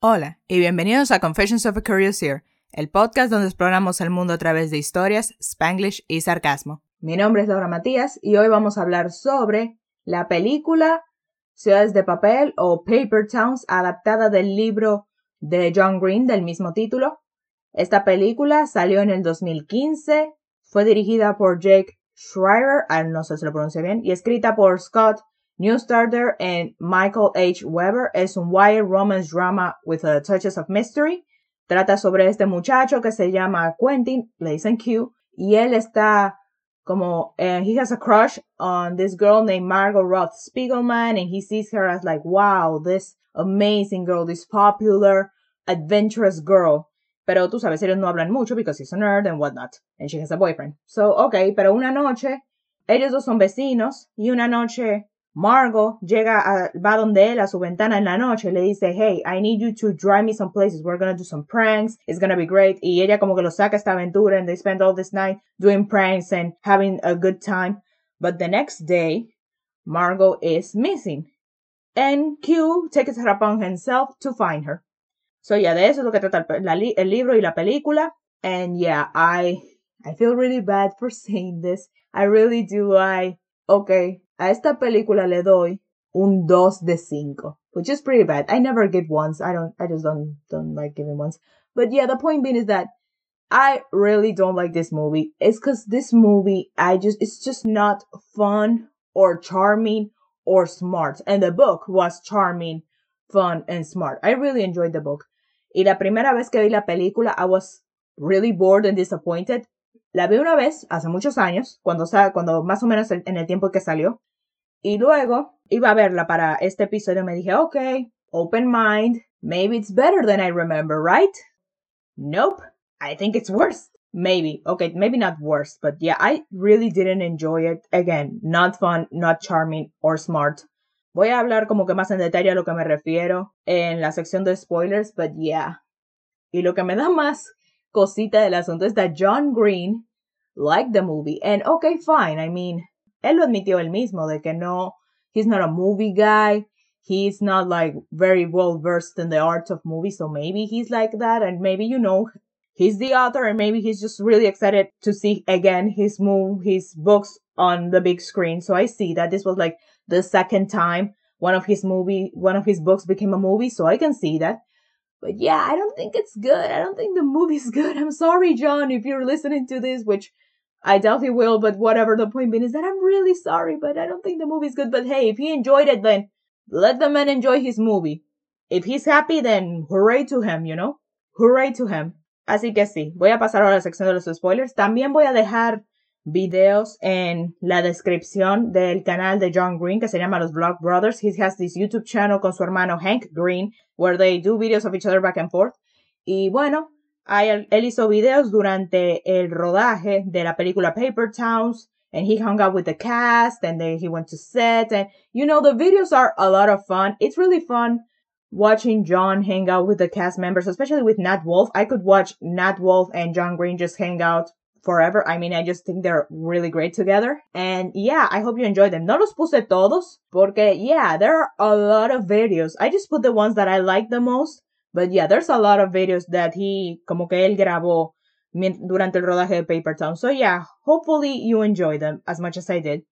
Hola y bienvenidos a Confessions of a Curious Ear, el podcast donde exploramos el mundo a través de historias, spanglish y sarcasmo. Mi nombre es Laura Matías y hoy vamos a hablar sobre la película Ciudades de Papel o Paper Towns adaptada del libro de John Green del mismo título. Esta película salió en el 2015, fue dirigida por Jake Schreier, no sé si lo pronuncio bien, y escrita por Scott Newstarter and Michael H. Weber. Es un wire romance drama with a touches of mystery. Trata sobre este muchacho que se llama Quentin, le dicen Q, y él está como, uh, he has a crush on this girl named Margot Roth Spiegelman, and he sees her as like, wow, this amazing girl, this popular, adventurous girl. Pero tú sabes, ellos no hablan mucho because he's a nerd and whatnot. And she has a boyfriend. So, okay, pero una noche, ellos dos son vecinos, y una noche Margot llega a, va donde él a su ventana en la noche le dice, hey, I need you to drive me some places. We're gonna do some pranks. It's gonna be great. Y ella como que lo saca esta aventura and they spend all this night doing pranks and having a good time. But the next day, Margot is missing. And Q takes it upon himself to find her. So yeah, de eso es lo que trata el, la, el libro y la película. And yeah, I, I feel really bad for saying this. I really do. I, okay, A esta película le doy un 2 de 5, which is pretty bad. I never give ones. I don't, I just don't, don't like giving ones. But yeah, the point being is that I really don't like this movie. It's cause this movie, I just, it's just not fun or charming or smart. And the book was charming, fun, and smart. I really enjoyed the book. Y la primera vez que vi la película, I was really bored and disappointed. La vi una vez, hace muchos años, cuando, cuando más o menos en el tiempo que salió. Y luego iba a verla para este episodio. Me dije, ok, open mind. Maybe it's better than I remember, right? Nope. I think it's worse. Maybe. Okay, maybe not worse, but yeah, I really didn't enjoy it. Again, not fun, not charming or smart. Voy a hablar como que más en detalle a lo que me refiero en la sección de spoilers, but yeah. Y lo que me da más cosita del asunto es that John Green liked the movie. And okay, fine. I mean, él lo admitió él mismo de que no, he's not a movie guy. He's not like very well versed in the art of movies. So maybe he's like that. And maybe, you know, he's the author and maybe he's just really excited to see again his move, his books on the big screen. So I see that this was like the second time one of his movie, one of his books became a movie. So I can see that. But yeah, I don't think it's good. I don't think the movie's good. I'm sorry, John, if you're listening to this, which I doubt he will, but whatever. The point being is that I'm really sorry, but I don't think the movie's good. But hey, if he enjoyed it, then let the man enjoy his movie. If he's happy, then hooray to him, you know? Hooray to him. Así que sí, voy a pasar ahora a la sección de los spoilers. También voy a dejar videos en la descripción del canal de John Green que se llama Los Vlog Brothers. He has this YouTube channel con su hermano Hank Green where they do videos of each other back and forth. Y bueno, él hizo videos durante el rodaje de la película Paper Towns and he hung out with the cast and then he went to set and you know the videos are a lot of fun. It's really fun watching John hang out with the cast members, especially with Nat Wolff. I could watch Nat Wolff and John Green just hang out forever. I mean, I just think they're really great together. And yeah, I hope you enjoy them. No los puse todos, porque yeah, there are a lot of videos. I just put the ones that I like the most. But yeah, there's a lot of videos that he, como que él grabó durante el rodaje de Paper Town. So yeah, hopefully you enjoy them as much as I did.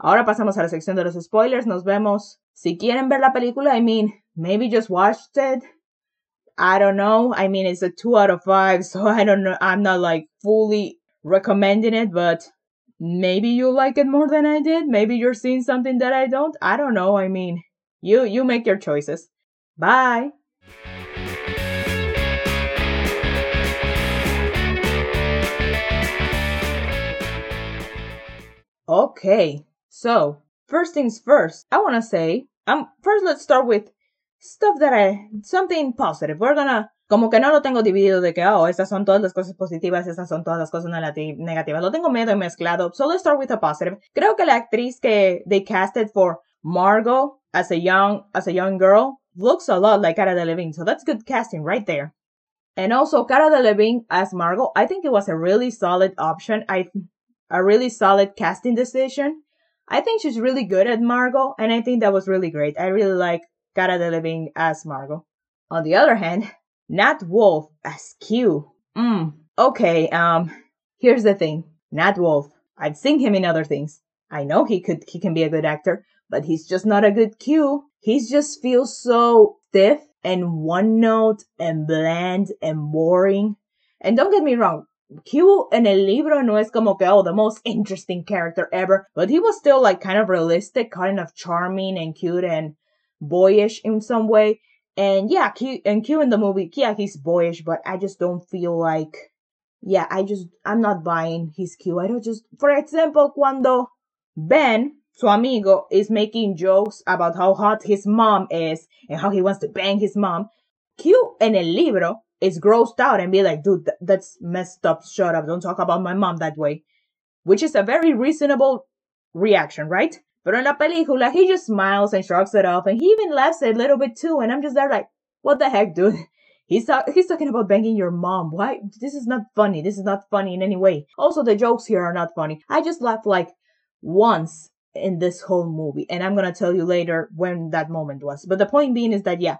Ahora pasamos a la sección de los spoilers. Nos vemos. Si quieren ver la película, I mean, maybe just watched it. I don't know. I mean, it's a two out of five, so I don't know. I'm not like fully recommending it, but maybe you like it more than I did. Maybe you're seeing something that I don't. I don't know. I mean, you you make your choices. Bye. Okay, so first things first, I want to say, um, first let's start with stuff that I, something positive. We're gonna, como que no lo tengo dividido de que, oh, estas son todas las cosas positivas, estas son todas las cosas negativas. Lo tengo medio mezclado. So let's start with a positive. Creo que la actriz que they casted for Margot as a young, as a young girl looks a lot like Cara Delevingne. So that's good casting right there. And also Cara Delevingne as Margot, I think it was a really solid option. I a really solid casting decision. I think she's really good at Margot, and I think that was really great. I really like Cara Delevingne as Margot. On the other hand, Nat Wolff, as Q. Mm, okay, um, here's the thing. Nat Wolff. I've seen him in other things. I know he could, he can be a good actor, but he's just not a good Q. He just feels so stiff and one note and bland and boring. And don't get me wrong, Q en el libro no es como que, oh, the most interesting character ever, but he was still like kind of realistic, kind of charming and cute and boyish in some way. And yeah, Q and Q in the movie, yeah, he's boyish, but I just don't feel like, yeah, I just, I'm not buying his Q. I don't just, for example, cuando Ben su amigo is making jokes about how hot his mom is and how he wants to bang his mom. Q en el libro is grossed out and be like, dude, th- that's messed up. Shut up. Don't talk about my mom that way. Which is a very reasonable reaction, right? But in la película, he just smiles and shrugs it off and he even laughs a little bit too. And I'm just there like, what the heck, dude? He's, he's talking about banging your mom. Why? This is not funny. This is not funny in any way. Also, the jokes here are not funny. I just laughed like once in this whole movie. And I'm gonna tell you later when that moment was. But the point being is that, yeah,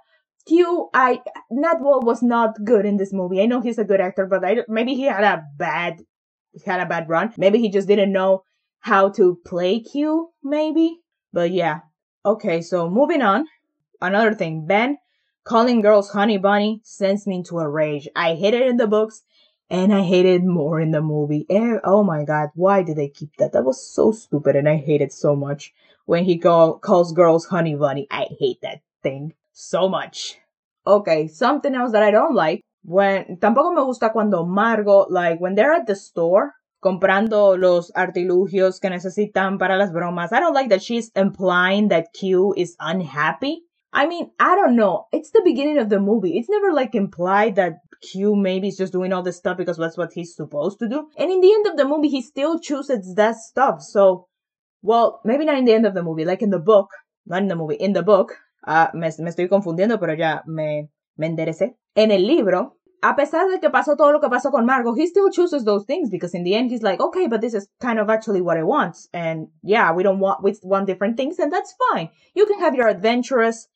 Q, I, Wolff was not good in this movie. I know he's a good actor, but I, maybe he had a bad, had a bad run. Maybe he just didn't know how to play Q, maybe. But yeah. Okay, so moving on. Another thing, Ben calling girls honey bunny sends me into a rage. I hate it in the books and I hate it more in the movie. And, oh my god, why did they keep that? That was so stupid and I hate it so much. When he call, calls girls honey bunny, I hate that thing so much. Okay, something else that I don't like. When, tampoco me gusta cuando Margo, like, when they're at the store, comprando los artilugios que necesitan para las bromas. I don't like that she's implying that Q is unhappy. I mean, I don't know. It's the beginning of the movie. It's never like implied that Q maybe is just doing all this stuff because that's what he's supposed to do. And in the end of the movie, he still chooses that stuff. So, well, maybe not in the end of the movie, like in the book, not in the movie, in the book. Uh, me, me estoy confundiendo, pero ya me, me enderecé. En el libro, a pesar de que pasó todo lo que pasó con Margo, he still chooses those things because in the end he's like, okay, but this is kind of actually what I want. And yeah, we don't want, we want different things and that's fine. You can have your adventurous,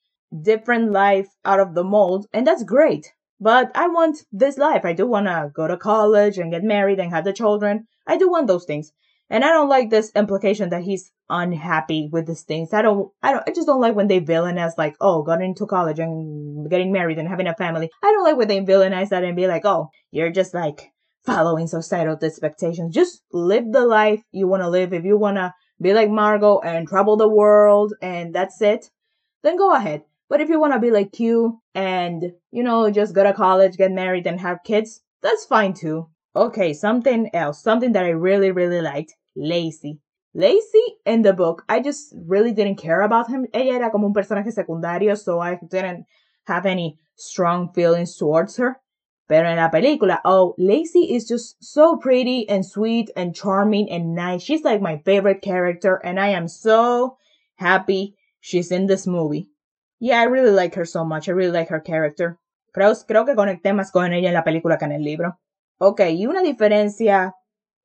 different life out of the mold and that's great. But I want this life. I do want to go to college and get married and have the children. I do want those things. And I don't like this implication that he's unhappy with these things. I don't, I don't, I just don't like when they villainize like, oh, got into college and getting married and having a family. I don't like when they villainize that and be like, oh, you're just like following societal expectations. Just live the life you want to live. If you want to be like Margot and travel the world and that's it, then go ahead. But if you want to be like Q and, you know, just go to college, get married and have kids, that's fine too. Okay, something else, something that I really, really liked Lacey. Lacey in the book, I just really didn't care about him. Ella era como un personaje secundario, so I didn't have any strong feelings towards her. Pero en la película, oh, Lacey is just so pretty and sweet and charming and nice. She's like my favorite character, and I am so happy she's in this movie. Yeah, I really like her so much. I really like her character. Creo, creo que conecté más con ella en la película que en el libro. Ok, y una diferencia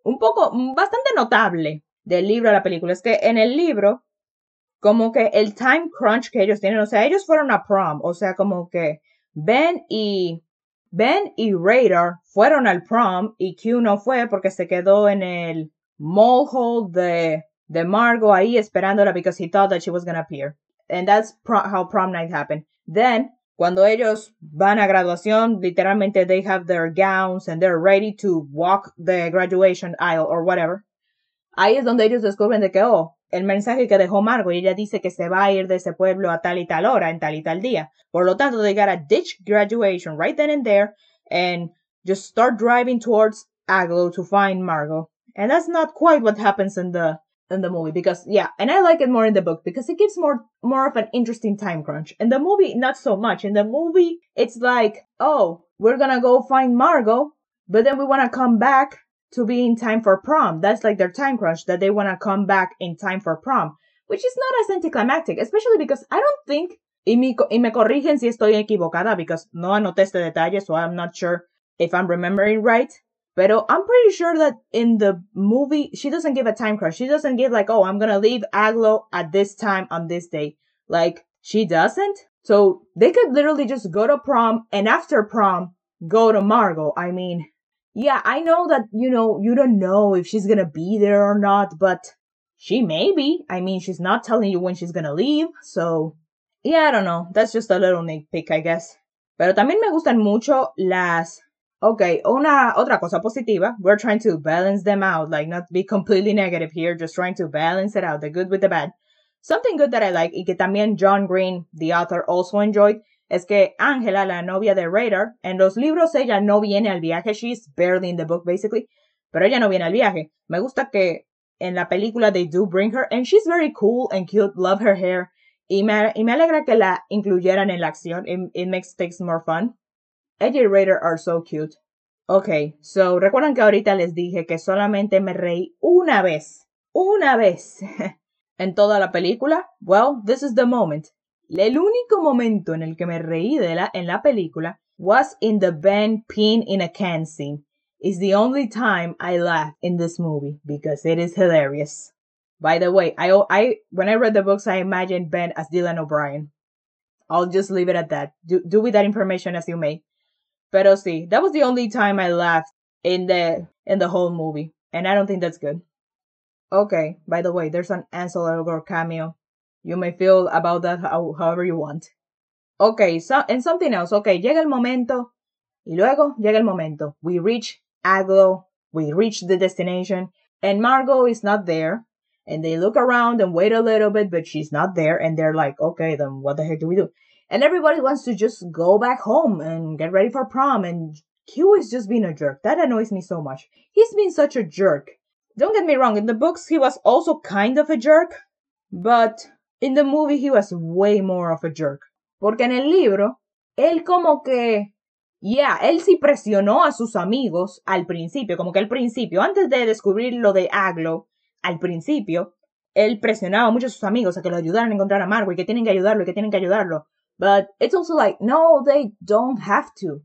un poco, bastante notable del libro a la película es que en el libro, como que el time crunch que ellos tienen, o sea, ellos fueron a prom, o sea, como que Ben y Ben y Radar fueron al prom y Q no fue porque se quedó en el hole de, de Margot ahí esperándola because he thought that she was gonna appear. And that's how prom night happened. Then Cuando ellos van a graduación, literalmente they have their gowns and they're ready to walk the graduation aisle or whatever. Ahí es donde ellos descubren de que, oh, el mensaje que dejó Margo y ella dice que se va a ir de ese pueblo a tal y tal hora, en tal y tal día. Por lo tanto, they gotta ditch graduation right then and there and just start driving towards Agloe to find Margot. And that's not quite what happens in the in the movie because yeah, and I like it more in the book because it gives more more of an interesting time crunch. In the movie, not so much. In the movie, it's like, oh, we're gonna go find Margot, but then we wanna come back to be in time for prom. That's like their time crunch that they wanna come back in time for prom, which is not as anticlimactic, especially because I don't think y me, y me corrigen si estoy equivocada because no anoté este detalle, so I'm not sure if I'm remembering right. Pero I'm pretty sure that in the movie, she doesn't give a time crunch. She doesn't give like, oh, I'm gonna leave Agloe at this time on this day. Like, she doesn't. So they could literally just go to prom and after prom, go to Margot. I mean, yeah, I know that, you know, you don't know if she's gonna be there or not, but she may be. I mean, she's not telling you when she's gonna leave, so yeah, I don't know. That's just a little nitpick, I guess. Pero también me gustan mucho las Okay, una otra cosa positiva. We're trying to balance them out, like not be completely negative here, just trying to balance it out, the good with the bad. Something good that I like y que también John Green, the author, also enjoyed es que Angela, la novia de Radar, en los libros ella no viene al viaje, she's barely in the book basically, pero ella no viene al viaje. Me gusta que en la película they do bring her and she's very cool and cute, love her hair. Y me, y me alegra que la incluyeran en la acción, it makes things more fun. Y Radar are so cute. Ok, so, recuerdan que ahorita les dije que solamente me reí una vez. Una vez. en toda la película. Well, this is the moment. El único momento en el que me reí de la, en la película was in the Ben peeing in a can scene. It's the only time I laughed in this movie because it is hilarious. By the way, I, I when I read the books, I imagined Ben as Dylan O'Brien. I'll just leave it at that. Do, do with that information as you may. Pero sí, that was the only time I laughed in the in the whole movie, and I don't think that's good. Okay, by the way, there's an Ansel Elgort cameo. You may feel about that how, however you want. Okay, so, and something else. Okay, llega el momento. Y luego llega el momento. We reach Agloe. We reach the destination. And Margot is not there. And they look around and wait a little bit, but she's not there. And they're like, okay, then what the heck do we do? And everybody wants to just go back home and get ready for prom. And Q is just being a jerk. That annoys me so much. He's been such a jerk. Don't get me wrong, in the books he was also kind of a jerk, but in the movie he was way more of a jerk. Porque en el libro, él como que, yeah, él sí presionó a sus amigos al principio, como que al principio, antes de descubrir lo de Agloe, al principio, él presionaba mucho a sus amigos a que lo ayudaran a encontrar a Margo y que tienen que ayudarlo y que tienen que ayudarlo. But it's also like, no, they don't have to.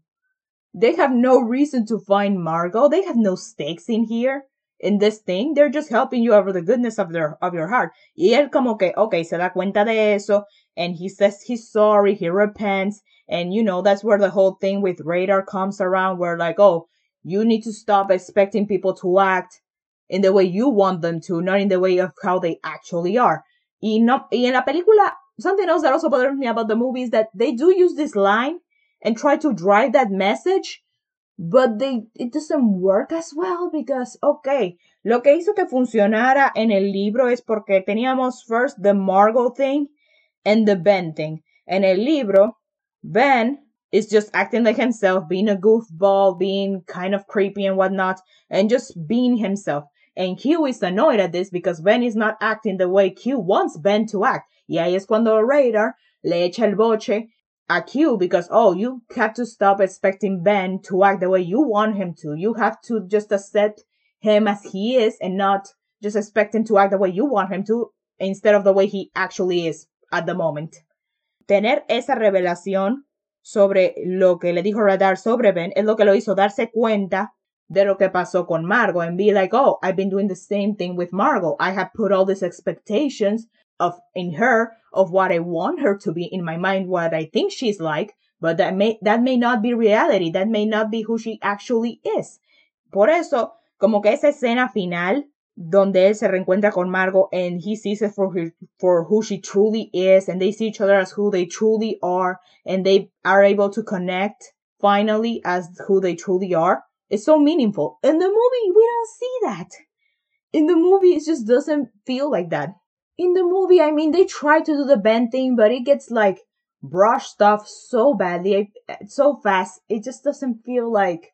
They have no reason to find Margot. They have no stakes in here, in this thing. They're just helping you over the goodness of their, of your heart. Y él como que, okay, se da cuenta de eso, and he says he's sorry, he repents, and you know, that's where the whole thing with radar comes around, where like, oh, you need to stop expecting people to act in the way you want them to, not in the way of how they actually are. Y no, y en la película something else that also bothers me about the movie is that they do use this line and try to drive that message, but they it doesn't work as well because okay, lo que hizo que funcionara en el libro es porque teníamos first the Margot thing and the Ben thing. En el libro, Ben is just acting like himself, being a goofball, being kind of creepy and whatnot, and just being himself. And Q is annoyed at this because Ben is not acting the way Q wants Ben to act. Y ahí es cuando Radar le echa el boche a Q because, oh, you have to stop expecting Ben to act the way you want him to. You have to just accept him as he is and not just expect him to act the way you want him to instead of the way he actually is at the moment. Tener esa revelación sobre lo que le dijo Radar sobre Ben es lo que lo hizo darse cuenta de lo que pasó con Margot and be like, oh, I've been doing the same thing with Margot. I have put all these expectations of in her of what I want her to be in my mind, what I think she's like, but that may that may not be reality. That may not be who she actually is. Por eso, como que esa escena final donde él se reencuentra con Margot and he sees for her, for who she truly is and they see each other as who they truly are and they are able to connect finally as who they truly are. It's so meaningful. In the movie, we don't see that. In the movie, it just doesn't feel like that in the movie, I mean, they try to do the Ben thing, but it gets like brushed off so badly, eh, so fast. It just doesn't feel like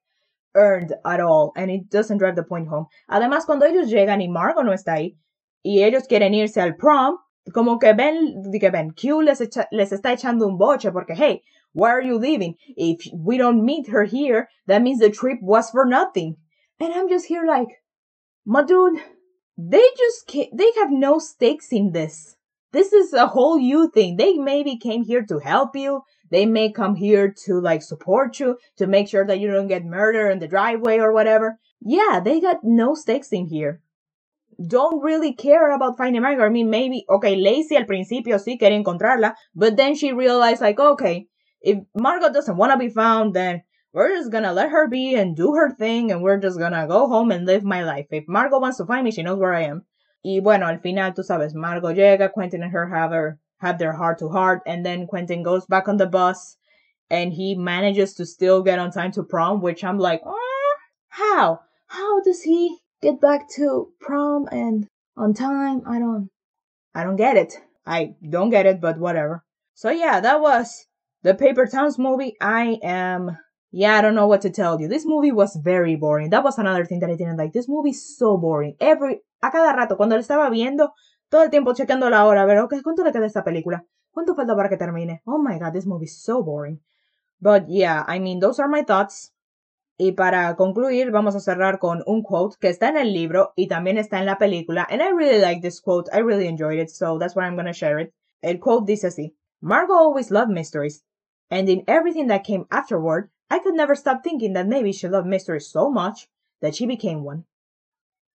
earned at all, and it doesn't drive the point home. Además, cuando ellos llegan y Margot no está ahí, y ellos quieren irse al prom, como que Ben, que Ben, Q les, echa, les está echando un boche porque, hey, why are you leaving? If we don't meet her here, that means the trip was for nothing. And I'm just here like, my dude, they just they have no stakes in this. This is a whole you thing. They maybe came here to help you. They may come here to like support you, to make sure that you don't get murdered in the driveway or whatever. Yeah, they got no stakes in here. don't really care about finding Margot. I mean, maybe, okay, Lacey al principio sí quería encontrarla, but then she realized, like, okay, if Margot doesn't want to be found, then we're just gonna let her be and do her thing and we're just gonna go home and live my life. If Margot wants to find me, she knows where I am. Y bueno, al final, tú sabes, Margot llega, Quentin and her have, her, have their heart to heart, and then Quentin goes back on the bus and he manages to still get on time to prom, which I'm like, oh, how? How does he get back to prom and on time? I don't, I don't get it. I don't get it, but whatever. So yeah, that was the Paper Towns movie. I am, yeah, I don't know what to tell you. This movie was very boring. That was another thing that I didn't like. This movie is so boring. Every, a cada rato, cuando lo estaba viendo, todo el tiempo chequeando la hora, a ver, ok, ¿cuánto le queda esta película? ¿Cuánto falta para que termine? Oh my god, this movie is so boring. But yeah, I mean, those are my thoughts. Y para concluir, vamos a cerrar con un quote que está en el libro y también está en la película. And I really like this quote. I really enjoyed it, so that's why I'm gonna share it. El quote dice así. Margot always loved mysteries. And in everything that came afterward, I could never stop thinking that maybe she loved mysteries so much that she became one.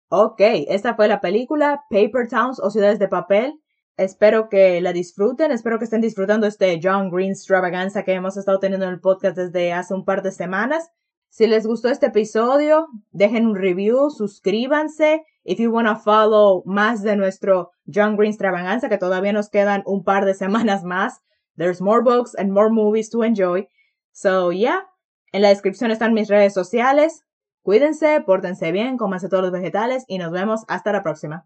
Ok, esta fue la película Paper Towns o Ciudades de Papel. Espero que la disfruten, espero que estén disfrutando este John Green extravaganza que hemos estado teniendo en el podcast desde hace un par de semanas. Si les gustó este episodio, dejen un review, suscríbanse. If you want to follow más de nuestro John Green extravaganza, que todavía nos quedan un par de semanas más. There's more books and more movies to enjoy. So, yeah. En la descripción están mis redes sociales. Cuídense, pórtense bien, cómanse todos los vegetales y nos vemos hasta la próxima.